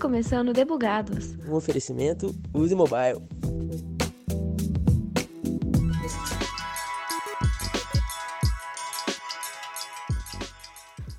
Começando Debugados. Um oferecimento Use Mobile.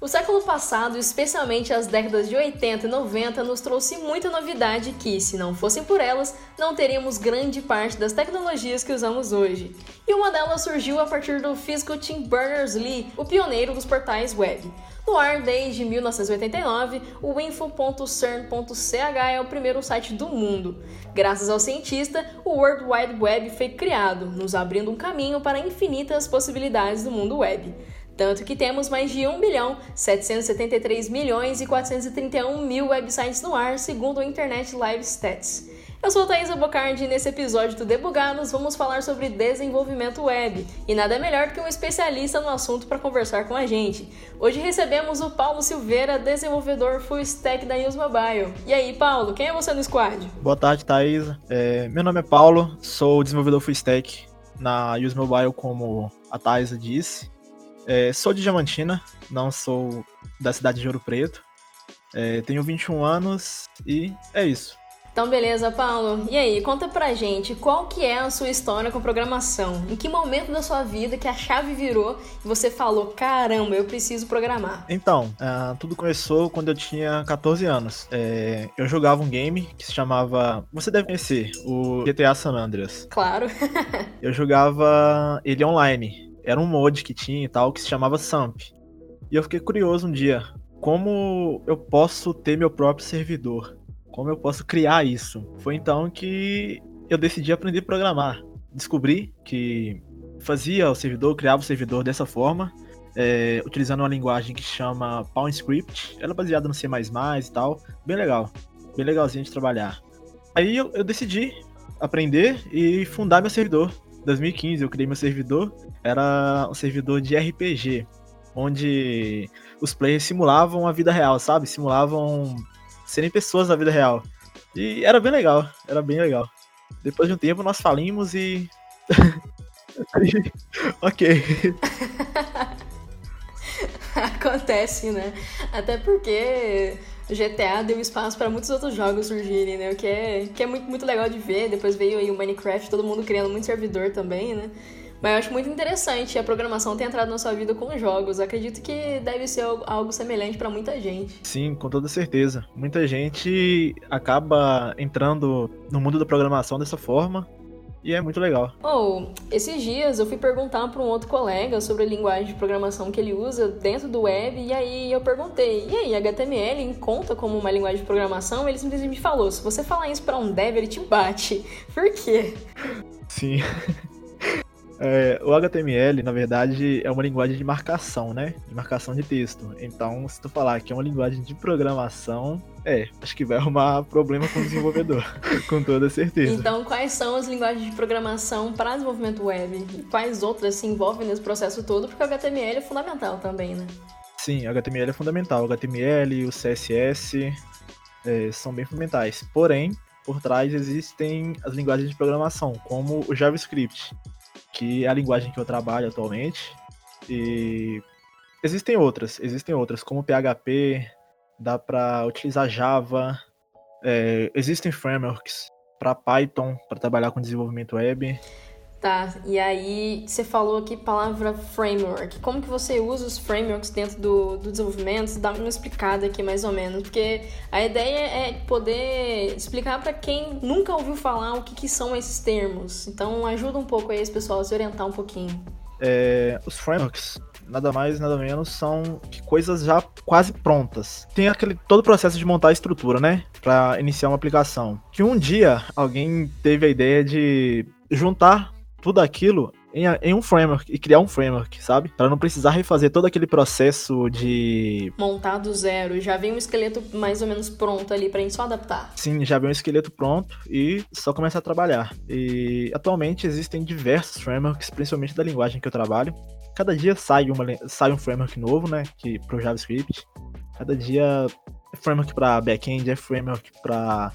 O século passado, especialmente as décadas de 80 e 90, nos trouxe muita novidade que, se não fossem por elas, não teríamos grande parte das tecnologias que usamos hoje. E uma delas surgiu a partir do físico Tim Berners-Lee, o pioneiro dos portais web. No ar desde 1989, o info.cern.ch é o primeiro site do mundo. Graças ao cientista, o World Wide Web foi criado, nos abrindo um caminho para infinitas possibilidades do mundo web. Tanto que temos mais de 1 bilhão 773 milhões e 431 mil websites no ar, segundo o Internet Live Stats. Eu sou Thaisa Bocardi e nesse episódio do Debugados vamos falar sobre desenvolvimento web. E nada melhor que um especialista no assunto para conversar com a gente. Hoje recebemos o Paulo Silveira, desenvolvedor full stack da Use Mobile. E aí, Paulo, quem é você no squad? Boa tarde, Thaisa. É, meu nome é Paulo, sou desenvolvedor full stack na Use Mobile, como a Thaisa disse. É, sou de Diamantina, não sou da cidade de Ouro Preto. É, tenho 21 anos e é isso. Então, beleza, Paulo. E aí, conta pra gente qual que é a sua história com programação? Em que momento da sua vida que a chave virou e você falou, caramba, eu preciso programar? Então, uh, tudo começou quando eu tinha 14 anos. É, eu jogava um game que se chamava, você deve conhecer, o GTA San Andreas. Claro. eu jogava ele online era um mod que tinha e tal, que se chamava Samp. E eu fiquei curioso um dia, como eu posso ter meu próprio servidor? Como eu posso criar isso? Foi então que eu decidi aprender a programar. Descobri que fazia o servidor, criava o servidor dessa forma, é, utilizando uma linguagem que chama PowerScript. Ela é baseada no C++ e tal, bem legal, bem legalzinho de trabalhar. Aí eu, eu decidi aprender e fundar meu servidor. 2015 eu criei meu servidor, era um servidor de RPG, onde os players simulavam a vida real, sabe? Simulavam serem pessoas da vida real. E era bem legal, era bem legal. Depois de um tempo nós falimos e. ok. Acontece, né? Até porque GTA deu espaço para muitos outros jogos surgirem, né? O que é, que é muito, muito legal de ver. Depois veio aí o Minecraft, todo mundo criando muito servidor também, né? Mas eu acho muito interessante a programação ter entrado na sua vida com jogos. acredito que deve ser algo semelhante para muita gente. Sim, com toda certeza. Muita gente acaba entrando no mundo da programação dessa forma e é muito legal. Ou, oh, esses dias eu fui perguntar para um outro colega sobre a linguagem de programação que ele usa dentro do web, e aí eu perguntei: e aí, HTML conta como uma linguagem de programação? Ele simplesmente me falou: se você falar isso para um dev, ele te bate. Por quê? Sim. É, o HTML, na verdade, é uma linguagem de marcação, né? De marcação de texto. Então, se tu falar que é uma linguagem de programação, é, acho que vai arrumar problema com o desenvolvedor, com toda certeza. Então, quais são as linguagens de programação para desenvolvimento web? E quais outras se envolvem nesse processo todo? Porque o HTML é fundamental também, né? Sim, o HTML é fundamental. O HTML, o CSS é, são bem fundamentais. Porém, por trás existem as linguagens de programação, como o JavaScript que é a linguagem que eu trabalho atualmente. E existem outras, existem outras, como PHP, dá para utilizar Java, é, existem frameworks para Python para trabalhar com desenvolvimento web. Tá, e aí você falou aqui palavra framework. Como que você usa os frameworks dentro do, do desenvolvimento? Dá uma explicada aqui mais ou menos, porque a ideia é poder explicar para quem nunca ouviu falar o que, que, são esses termos. Então ajuda um pouco aí esse pessoal a se orientar um pouquinho. É, os frameworks nada mais, nada menos, são coisas já quase prontas. Tem aquele todo o processo de montar a estrutura, né? Para iniciar uma aplicação. Que um dia alguém teve a ideia de juntar tudo aquilo em, em, um framework e criar um framework, sabe? Para não precisar refazer todo aquele processo de montar do zero, já vem um esqueleto mais ou menos pronto ali para gente só adaptar. Sim, já vem um esqueleto pronto e só começar a trabalhar. E atualmente existem diversos frameworks, principalmente da linguagem que eu trabalho. Cada dia sai uma sai um framework novo, né, que pro JavaScript. Cada dia é framework para back-end, é framework para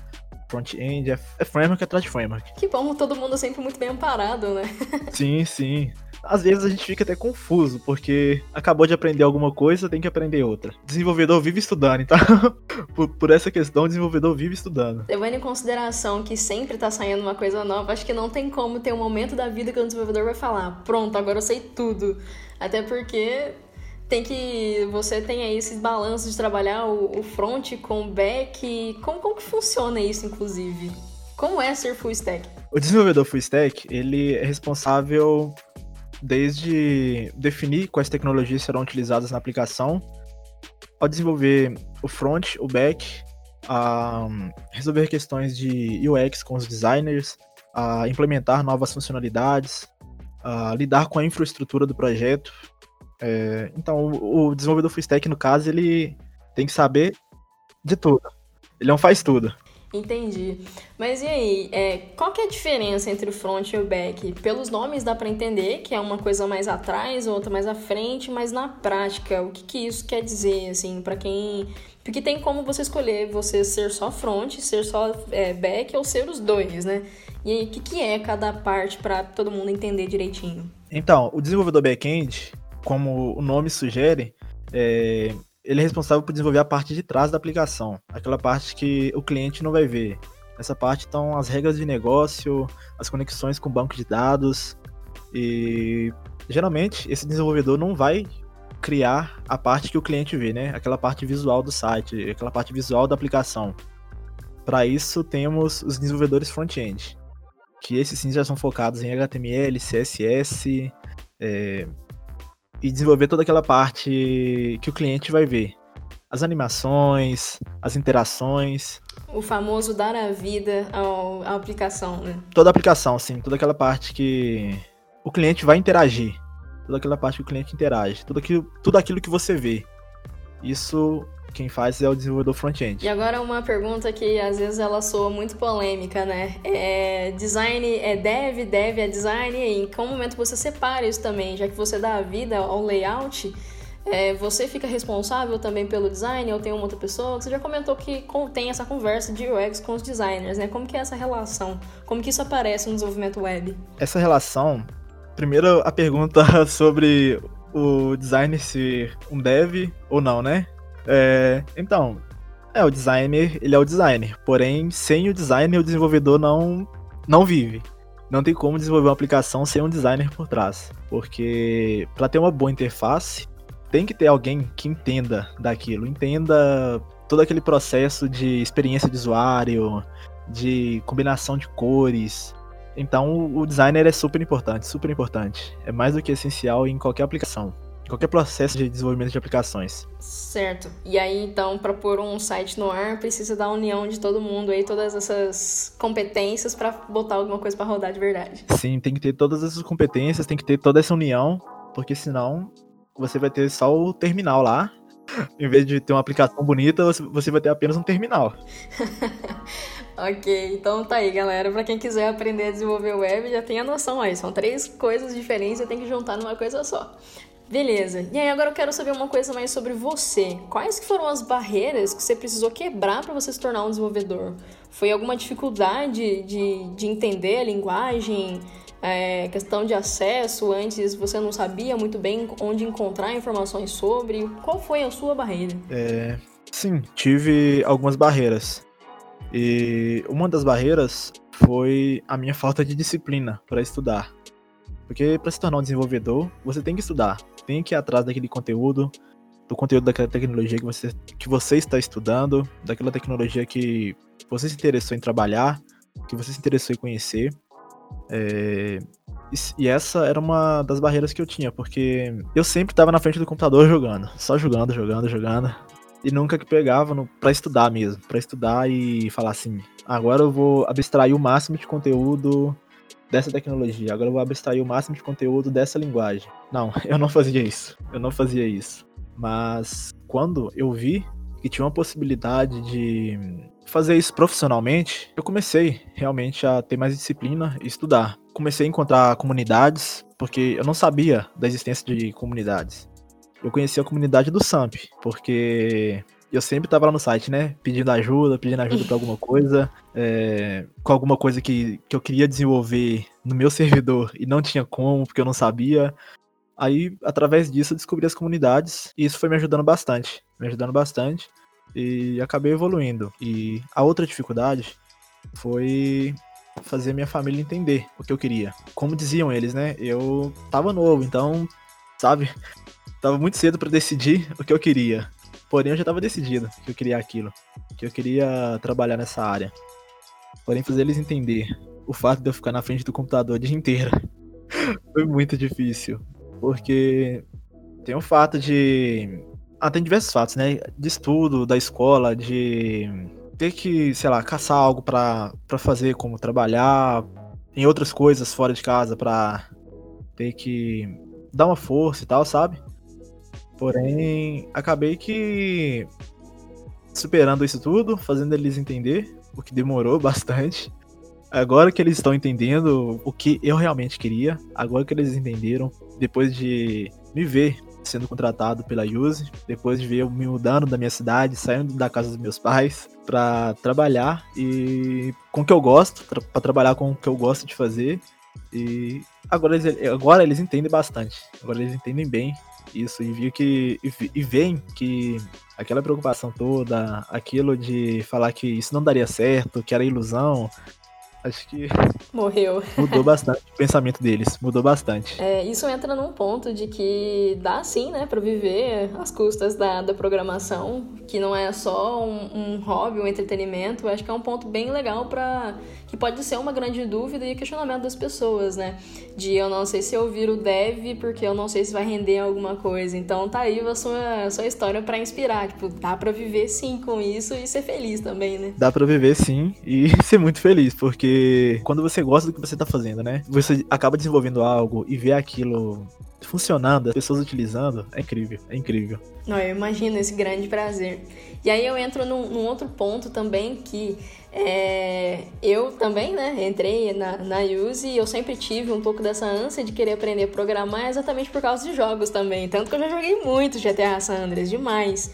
front-end, é, é framework atrás de framework. Que bom, todo mundo sempre muito bem amparado, né? sim, sim. às vezes a gente fica até confuso, porque acabou de aprender alguma coisa, tem que aprender outra. Desenvolvedor vive estudando, então, por, por, essa questão, desenvolvedor vive estudando. Levando em consideração que sempre tá saindo uma coisa nova, acho que não tem como ter um momento da vida que o desenvolvedor vai falar: pronto, agora eu sei tudo. Até porque tem que você tem aí esses balanços de trabalhar o, o front com o back. Como, como que funciona isso, inclusive? Como é ser full stack? O desenvolvedor full stack, ele é responsável desde definir quais tecnologias serão utilizadas na aplicação, ao desenvolver o front, o back, a resolver questões de UX com os designers, a implementar novas funcionalidades, a lidar com a infraestrutura do projeto. É, então, o desenvolvedor full stack, no caso, ele tem que saber de tudo. Ele não faz tudo. Entendi. Mas e aí, é, qual que é a diferença entre o front e o back? Pelos nomes dá para entender que é uma coisa mais atrás, outra mais à frente, mas na prática, o que, que isso quer dizer, assim, para quem... Porque tem como você escolher você ser só front, ser só é, back ou ser os dois, né? E aí, o que, que é cada parte para todo mundo entender direitinho? Então, o desenvolvedor back-end, como o nome sugere, é, ele é responsável por desenvolver a parte de trás da aplicação, aquela parte que o cliente não vai ver. Nessa parte estão as regras de negócio, as conexões com o banco de dados e geralmente esse desenvolvedor não vai criar a parte que o cliente vê, né? Aquela parte visual do site, aquela parte visual da aplicação. Para isso temos os desenvolvedores front-end, que esses sim já são focados em HTML, CSS, é, e desenvolver toda aquela parte que o cliente vai ver. As animações, as interações. O famoso dar a vida ao, à aplicação, né? Toda a aplicação, sim. Toda aquela parte que o cliente vai interagir. Toda aquela parte que o cliente interage. Tudo aquilo, tudo aquilo que você vê. Isso quem faz é o desenvolvedor front-end. E agora uma pergunta que às vezes ela soa muito polêmica, né? É, design é dev, dev é design, e em qual momento você separa isso também? Já que você dá a vida ao layout, é, você fica responsável também pelo design ou tem uma outra pessoa? Você já comentou que tem essa conversa de UX com os designers, né? Como que é essa relação? Como que isso aparece no desenvolvimento web? Essa relação, primeiro a pergunta sobre o designer ser um dev ou não, né? É, então, é, o designer, ele é o designer. Porém, sem o designer, o desenvolvedor não, não vive. Não tem como desenvolver uma aplicação sem um designer por trás. Porque para ter uma boa interface, tem que ter alguém que entenda daquilo, entenda todo aquele processo de experiência de usuário, de combinação de cores. Então, o designer é super importante, super importante. É mais do que essencial em qualquer aplicação qualquer processo de desenvolvimento de aplicações. Certo. E aí, então, para pôr um site no ar, precisa da união de todo mundo aí, todas essas competências para botar alguma coisa para rodar de verdade. Sim, tem que ter todas essas competências, tem que ter toda essa união, porque senão você vai ter só o terminal lá. Em vez de ter uma aplicação bonita, você vai ter apenas um terminal. Ok, então tá aí, galera. Para quem quiser aprender a desenvolver web, já tem a noção aí. São três coisas diferentes, você tem que juntar numa coisa só. Beleza. E aí agora eu quero saber uma coisa mais sobre você. Quais foram as barreiras que você precisou quebrar para você se tornar um desenvolvedor? Foi alguma dificuldade de, de entender a linguagem? É, questão de acesso, antes você não sabia muito bem onde encontrar informações sobre. Qual foi a sua barreira? É, sim, tive algumas barreiras. E uma das barreiras foi a minha falta de disciplina para estudar. Porque para se tornar um desenvolvedor, você tem que estudar tem que ir atrás daquele conteúdo, do conteúdo daquela tecnologia que você, que você está estudando, daquela tecnologia que você se interessou em trabalhar, que você se interessou em conhecer. É, e essa era uma das barreiras que eu tinha, porque eu sempre estava na frente do computador jogando, só jogando, jogando, jogando. E nunca que pegava no, pra estudar mesmo, para estudar e falar assim, agora eu vou abstrair o máximo de conteúdo dessa tecnologia, agora eu vou abstrair o máximo de conteúdo dessa linguagem. Não, eu não fazia isso. Eu não fazia isso. Mas quando eu vi que tinha uma possibilidade de fazer isso profissionalmente, eu comecei realmente a ter mais disciplina e estudar. Comecei a encontrar comunidades, porque eu não sabia da existência de comunidades. Eu conheci a comunidade do SAMP, porque eu sempre tava lá no site, né? Pedindo ajuda, pedindo ajuda pra alguma coisa, é, com alguma coisa que, que eu queria desenvolver no meu servidor e não tinha como, porque eu não sabia. Aí, através disso, eu descobri as comunidades e isso foi me ajudando bastante. Me ajudando bastante e acabei evoluindo. E a outra dificuldade foi fazer minha família entender o que eu queria. Como diziam eles, né? Eu tava novo, então, sabe? Tava muito cedo para decidir o que eu queria. Porém, eu já tava decidido que eu queria aquilo, que eu queria trabalhar nessa área. Porém, fazer eles entender o fato de eu ficar na frente do computador o dia inteiro foi muito difícil, porque tem o fato de ah, tem diversos fatos, né? De estudo, da escola, de ter que, sei lá, caçar algo para fazer, como trabalhar em outras coisas fora de casa para ter que dar uma força e tal, sabe? Porém, acabei que superando isso tudo, fazendo eles entender, o que demorou bastante. Agora que eles estão entendendo o que eu realmente queria, agora que eles entenderam, depois de me ver sendo contratado pela Use, depois de ver eu me mudando da minha cidade, saindo da casa dos meus pais para trabalhar e com o que eu gosto, para trabalhar com o que eu gosto de fazer. E agora eles, agora eles entendem bastante. Agora eles entendem bem isso e viu que e, e veem que aquela preocupação toda, aquilo de falar que isso não daria certo, que era ilusão, acho que. Morreu. Mudou bastante o pensamento deles, mudou bastante. É, isso entra num ponto de que dá sim, né, para viver às custas da, da programação, que não é só um, um hobby, um entretenimento. Eu acho que é um ponto bem legal para que pode ser uma grande dúvida e questionamento das pessoas, né? De eu não sei se eu viro dev porque eu não sei se vai render alguma coisa. Então tá aí a sua, a sua história para inspirar. Tipo, dá para viver sim com isso e ser feliz também, né? Dá para viver sim e ser muito feliz, porque quando você gosta do que você tá fazendo, né? Você acaba desenvolvendo algo e vê aquilo funcionando, as pessoas utilizando, é incrível, é incrível. Não, eu imagino esse grande prazer. E aí eu entro num, num outro ponto também que é, eu também, né, entrei na, na Use e eu sempre tive um pouco dessa ânsia de querer aprender a programar exatamente por causa de jogos também. Tanto que eu já joguei muito GTA San Andreas, demais.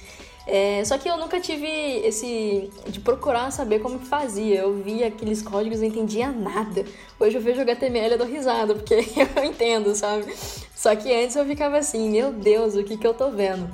É, só que eu nunca tive esse de procurar saber como que fazia. Eu via aqueles códigos e não entendia nada. Hoje eu vejo HTML e dou risada, porque eu entendo, sabe? Só que antes eu ficava assim, meu Deus, o que que eu tô vendo?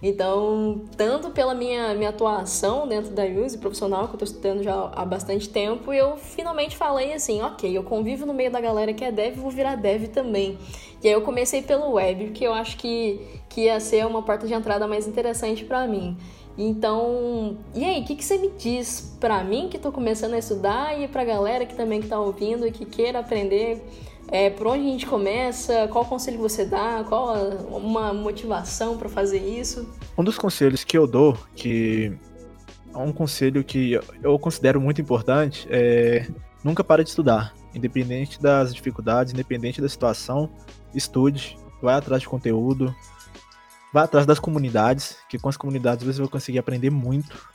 Então, tanto pela minha, minha atuação dentro da Use profissional, que eu tô estudando já há bastante tempo, eu finalmente falei assim, ok, eu convivo no meio da galera que é dev, vou virar dev também. E aí eu comecei pelo web, que eu acho que, que ia ser uma porta de entrada mais interessante para mim. Então, e aí, o que, que você me diz para mim que tô começando a estudar e pra galera que também que tá ouvindo e que queira aprender é, por onde a gente começa? Qual conselho você dá? Qual uma motivação para fazer isso? Um dos conselhos que eu dou, que é um conselho que eu considero muito importante, é nunca pare de estudar. Independente das dificuldades, independente da situação, estude, vai atrás de conteúdo, vai atrás das comunidades, que com as comunidades você vai conseguir aprender muito.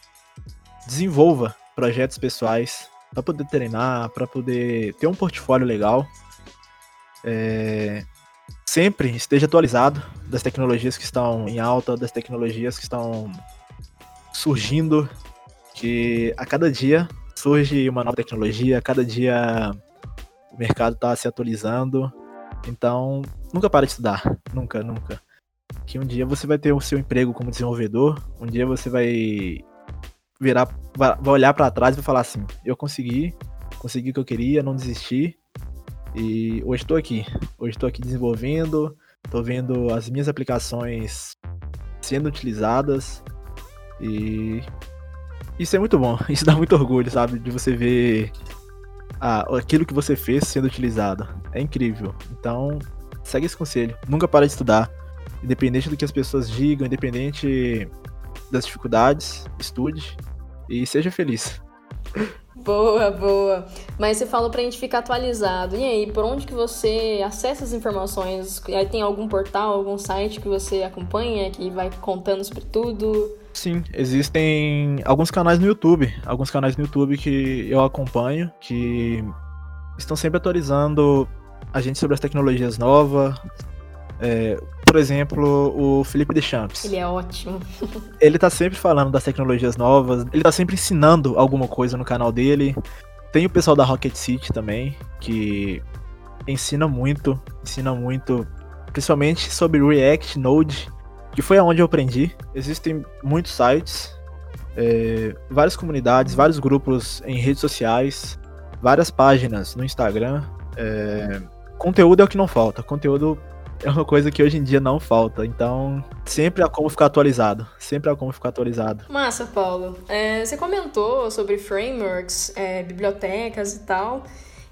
Desenvolva projetos pessoais para poder treinar, para poder ter um portfólio legal é, sempre esteja atualizado das tecnologias que estão em alta, das tecnologias que estão surgindo, que a cada dia surge uma nova tecnologia, a cada dia o mercado está se atualizando. Então, nunca pare de estudar, nunca, nunca. Que um dia você vai ter o seu emprego como desenvolvedor, um dia você vai virar, vai olhar para trás e vai falar assim: eu consegui, consegui o que eu queria, não desisti e hoje estou aqui. Hoje estou aqui desenvolvendo, estou vendo as minhas aplicações sendo utilizadas e isso é muito bom. Isso dá muito orgulho, sabe, de você ver ah, aquilo que você fez sendo utilizado. É incrível. Então, segue esse conselho. Nunca para de estudar. Independente do que as pessoas digam, independente das dificuldades, estude e seja feliz. Boa, boa. Mas você falou pra gente ficar atualizado. E aí, por onde que você acessa as informações? Aí tem algum portal, algum site que você acompanha, que vai contando sobre tudo? Sim, existem alguns canais no YouTube, alguns canais no YouTube que eu acompanho, que estão sempre atualizando a gente sobre as tecnologias novas. É, por exemplo, o Felipe Deschamps. Ele é ótimo. ele tá sempre falando das tecnologias novas, ele tá sempre ensinando alguma coisa no canal dele. Tem o pessoal da Rocket City também, que ensina muito, ensina muito, principalmente sobre React, Node, que foi aonde eu aprendi. Existem muitos sites, é, várias comunidades, vários grupos em redes sociais, várias páginas no Instagram. É, conteúdo é o que não falta. Conteúdo é uma coisa que hoje em dia não falta. Então, sempre há como ficar atualizado. Sempre há como ficar atualizado. Massa, Paulo. É, você comentou sobre frameworks, é, bibliotecas e tal.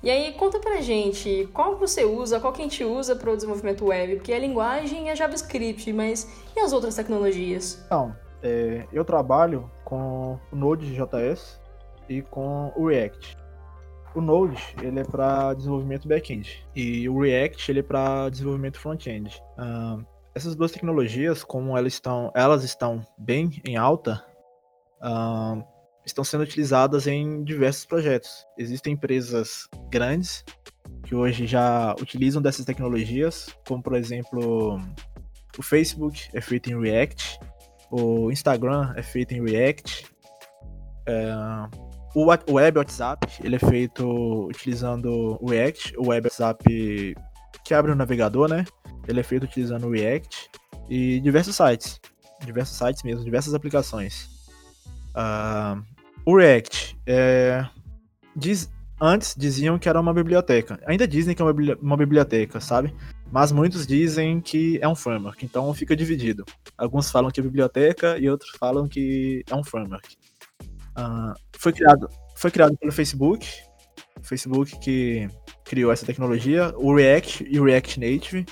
E aí, conta pra gente, qual você usa, qual que a gente usa para o desenvolvimento web? Porque a linguagem é JavaScript, mas e as outras tecnologias? Então, é, eu trabalho com o Node.js e com o React. O Node ele é para desenvolvimento back-end e o React ele é para desenvolvimento front-end. Uh, essas duas tecnologias, como elas estão, elas estão bem em alta, uh, estão sendo utilizadas em diversos projetos. Existem empresas grandes que hoje já utilizam dessas tecnologias, como por exemplo o Facebook é feito em React, o Instagram é feito em React. Uh, o web WhatsApp, ele é feito utilizando o React, o web WhatsApp que abre o navegador, né? Ele é feito utilizando o React e diversos sites, diversos sites mesmo, diversas aplicações. Uh, o React, é, diz, antes diziam que era uma biblioteca, ainda dizem que é uma, biblioteca, sabe? Mas muitos dizem que é um framework, então fica dividido. Alguns falam que é biblioteca e outros falam que é um framework. Uh, foi criado, foi criado pelo Facebook, Facebook que criou essa tecnologia, o React e o React Native.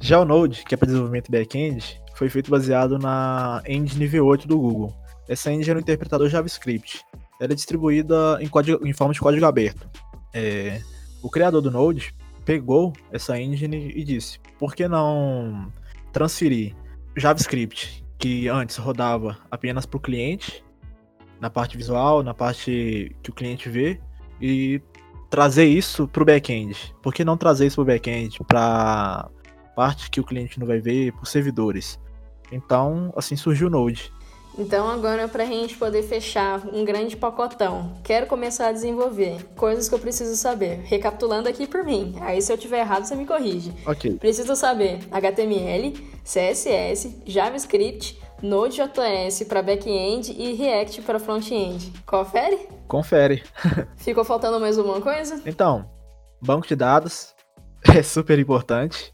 Já o Node, que é para desenvolvimento back-end, foi feito baseado na engine V8 do Google. Essa engine é um interpretador JavaScript. Ela é distribuída em, código, em forma de código aberto. É, o criador do Node pegou essa engine e disse: por que não transferir JavaScript, que antes rodava apenas para o cliente, na parte visual, na parte que o cliente vê e trazer isso para o back-end. Por que não trazer isso para o back-end, para parte que o cliente não vai ver, para os servidores? Então, assim surgiu o Node. Então, agora, para a gente poder fechar um grande pacotão, quero começar a desenvolver coisas que eu preciso saber. Recapitulando aqui por mim. Aí, se eu tiver errado, você me corrige. Ok. Preciso saber HTML, CSS, JavaScript, Node.js para back-end e React para front-end. Confere? Confere. Ficou faltando mais uma coisa? Então, banco de dados é super importante,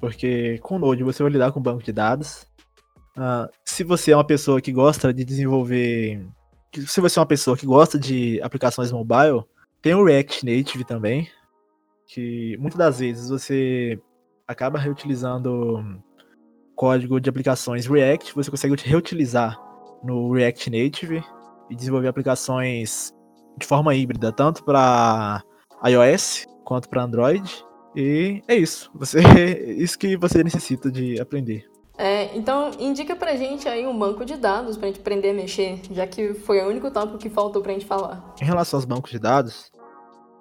porque com Node você vai lidar com banco de dados. Uh, se você é uma pessoa que gosta de desenvolver. Se você é uma pessoa que gosta de aplicações mobile, tem o React Native também, que muitas das vezes você acaba reutilizando código de aplicações React, você consegue reutilizar no React Native e desenvolver aplicações de forma híbrida, tanto para iOS quanto para Android. E é isso. Você, isso que você necessita de aprender. É, então indica pra gente aí um banco de dados pra gente aprender a mexer, já que foi o único tópico que faltou pra gente falar. Em relação aos bancos de dados,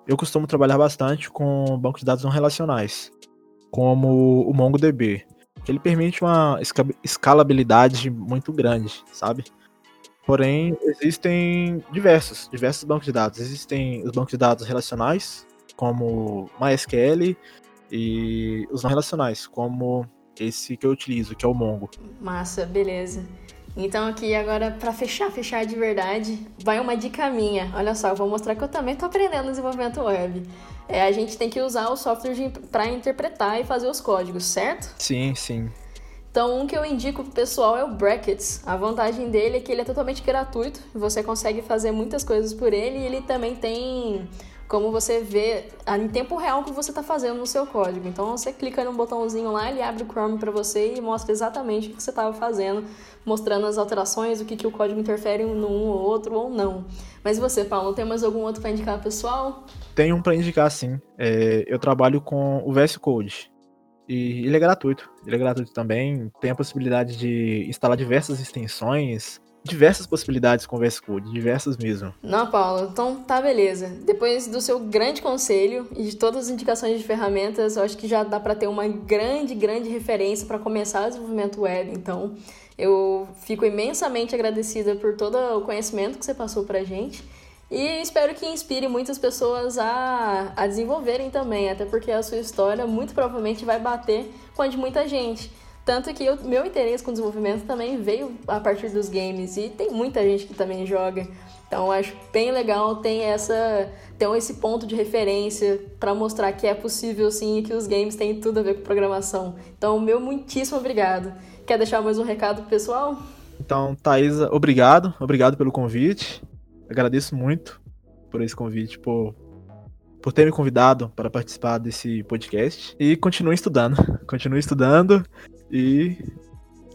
eu costumo trabalhar bastante com bancos de dados não relacionais, como o MongoDB que ele permite uma escalabilidade muito grande, sabe? Porém, existem diversos, diversos bancos de dados. Existem os bancos de dados relacionais, como MySQL, e os não relacionais, como esse que eu utilizo, que é o Mongo. Massa, beleza. Então aqui agora para fechar, fechar de verdade, vai uma dica minha. Olha só, eu vou mostrar que eu também tô aprendendo desenvolvimento web. É, a gente tem que usar o software para interpretar e fazer os códigos, certo? Sim, sim. Então, um que eu indico pro pessoal é o Brackets. A vantagem dele é que ele é totalmente gratuito, você consegue fazer muitas coisas por ele e ele também tem como você vê em tempo real o que você está fazendo no seu código. Então você clica no botãozinho lá, ele abre o Chrome para você e mostra exatamente o que você estava fazendo, mostrando as alterações, o que, que o código interfere num ou outro ou não. Mas você, Paulo, tem mais algum outro para indicar pessoal? Tem um para indicar sim. É, eu trabalho com o VS Code. E ele é gratuito. Ele é gratuito também. Tem a possibilidade de instalar diversas extensões diversas possibilidades com VS Code, diversas mesmo. Não, Paulo, então tá beleza. Depois do seu grande conselho e de todas as indicações de ferramentas, eu acho que já dá para ter uma grande, grande referência para começar o desenvolvimento web. Então, eu fico imensamente agradecida por todo o conhecimento que você passou pra gente. E espero que inspire muitas pessoas a, a desenvolverem também, até porque a sua história muito provavelmente vai bater com a de muita gente. Tanto que o meu interesse com desenvolvimento também veio a partir dos games e tem muita gente que também joga. Então acho bem legal tem essa ter esse ponto de referência para mostrar que é possível sim e que os games têm tudo a ver com programação. Então, meu muitíssimo obrigado. Quer deixar mais um recado pessoal? Então, Thaisa, obrigado, obrigado pelo convite. Agradeço muito por esse convite, por, por ter me convidado para participar desse podcast. E continue estudando, continue estudando e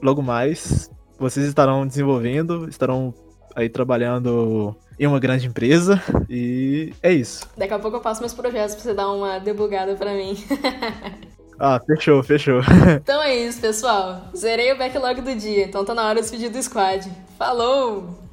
logo mais vocês estarão desenvolvendo, estarão aí trabalhando em uma grande empresa e é isso. Daqui a pouco eu passo meus projetos pra você dar uma debugada pra mim. ah, fechou, fechou. então é isso, pessoal. Zerei o backlog do dia, então tá na hora de despedir do squad. Falou!